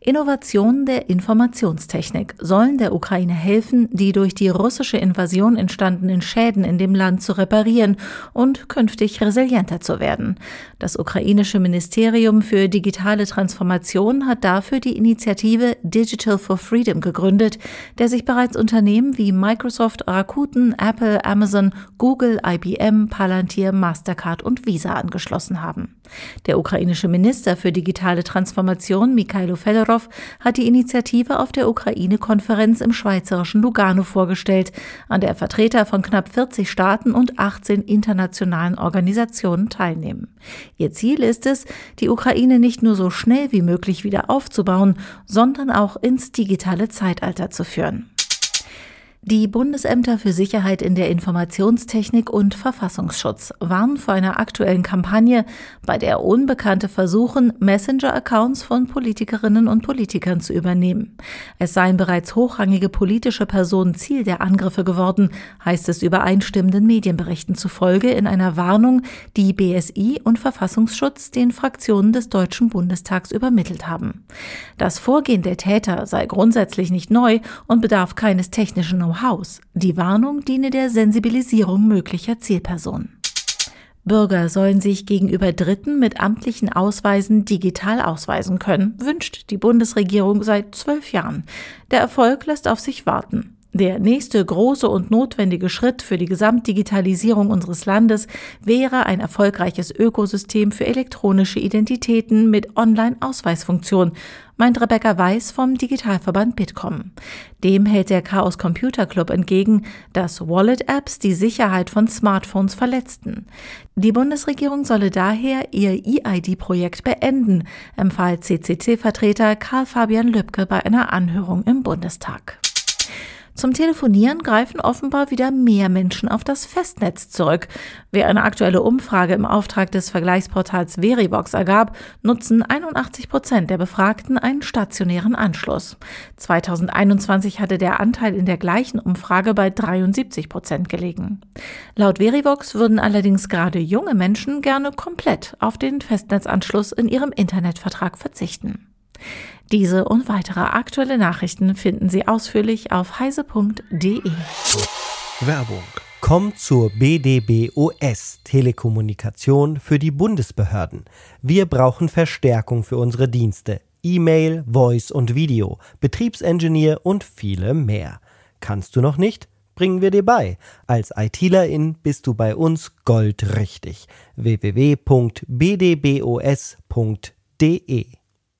Innovationen der Informationstechnik sollen der Ukraine helfen, die durch die russische Invasion entstandenen Schäden in dem Land zu reparieren und künftig resilienter zu werden. Das ukrainische Ministerium für digitale Transformation hat dafür die Initiative Digital for Freedom gegründet, der sich bereits Unternehmen wie Microsoft, Rakuten, Apple, Amazon, Google, IBM, Palantir, Mastercard und Visa angeschlossen haben. Der ukrainische Minister für digitale Transformation, Mikhailo Fedorov, hat die Initiative auf der Ukraine-Konferenz im schweizerischen Lugano vorgestellt, an der Vertreter von knapp 40 Staaten und 18 internationalen Organisationen teilnehmen. Ihr Ziel ist es, die Ukraine nicht nur so schnell wie möglich wieder aufzubauen, sondern auch ins digitale Zeitalter zu führen. Die Bundesämter für Sicherheit in der Informationstechnik und Verfassungsschutz warnen vor einer aktuellen Kampagne, bei der Unbekannte versuchen, Messenger-Accounts von Politikerinnen und Politikern zu übernehmen. Es seien bereits hochrangige politische Personen Ziel der Angriffe geworden, heißt es übereinstimmenden Medienberichten zufolge in einer Warnung, die BSI und Verfassungsschutz den Fraktionen des Deutschen Bundestags übermittelt haben. Das Vorgehen der Täter sei grundsätzlich nicht neu und bedarf keines technischen Know-hows. Die Warnung diene der Sensibilisierung möglicher Zielpersonen. Bürger sollen sich gegenüber Dritten mit amtlichen Ausweisen digital ausweisen können, wünscht die Bundesregierung seit zwölf Jahren. Der Erfolg lässt auf sich warten. Der nächste große und notwendige Schritt für die Gesamtdigitalisierung unseres Landes wäre ein erfolgreiches Ökosystem für elektronische Identitäten mit Online-Ausweisfunktion, meint Rebecca Weiß vom Digitalverband Bitkom. Dem hält der Chaos Computer Club entgegen, dass Wallet-Apps die Sicherheit von Smartphones verletzten. Die Bundesregierung solle daher ihr EID-Projekt beenden, empfahl CCC-Vertreter Karl Fabian Lübcke bei einer Anhörung im Bundestag. Zum Telefonieren greifen offenbar wieder mehr Menschen auf das Festnetz zurück. Wie eine aktuelle Umfrage im Auftrag des Vergleichsportals Verivox ergab, nutzen 81 Prozent der Befragten einen stationären Anschluss. 2021 hatte der Anteil in der gleichen Umfrage bei 73 Prozent gelegen. Laut Verivox würden allerdings gerade junge Menschen gerne komplett auf den Festnetzanschluss in ihrem Internetvertrag verzichten. Diese und weitere aktuelle Nachrichten finden Sie ausführlich auf heise.de. Werbung. Kommt zur BDBOS Telekommunikation für die Bundesbehörden. Wir brauchen Verstärkung für unsere Dienste. E-Mail, Voice und Video, Betriebsingenieur und viele mehr. Kannst du noch nicht? Bringen wir dir bei. Als ITlerin bist du bei uns goldrichtig. www.bdbos.de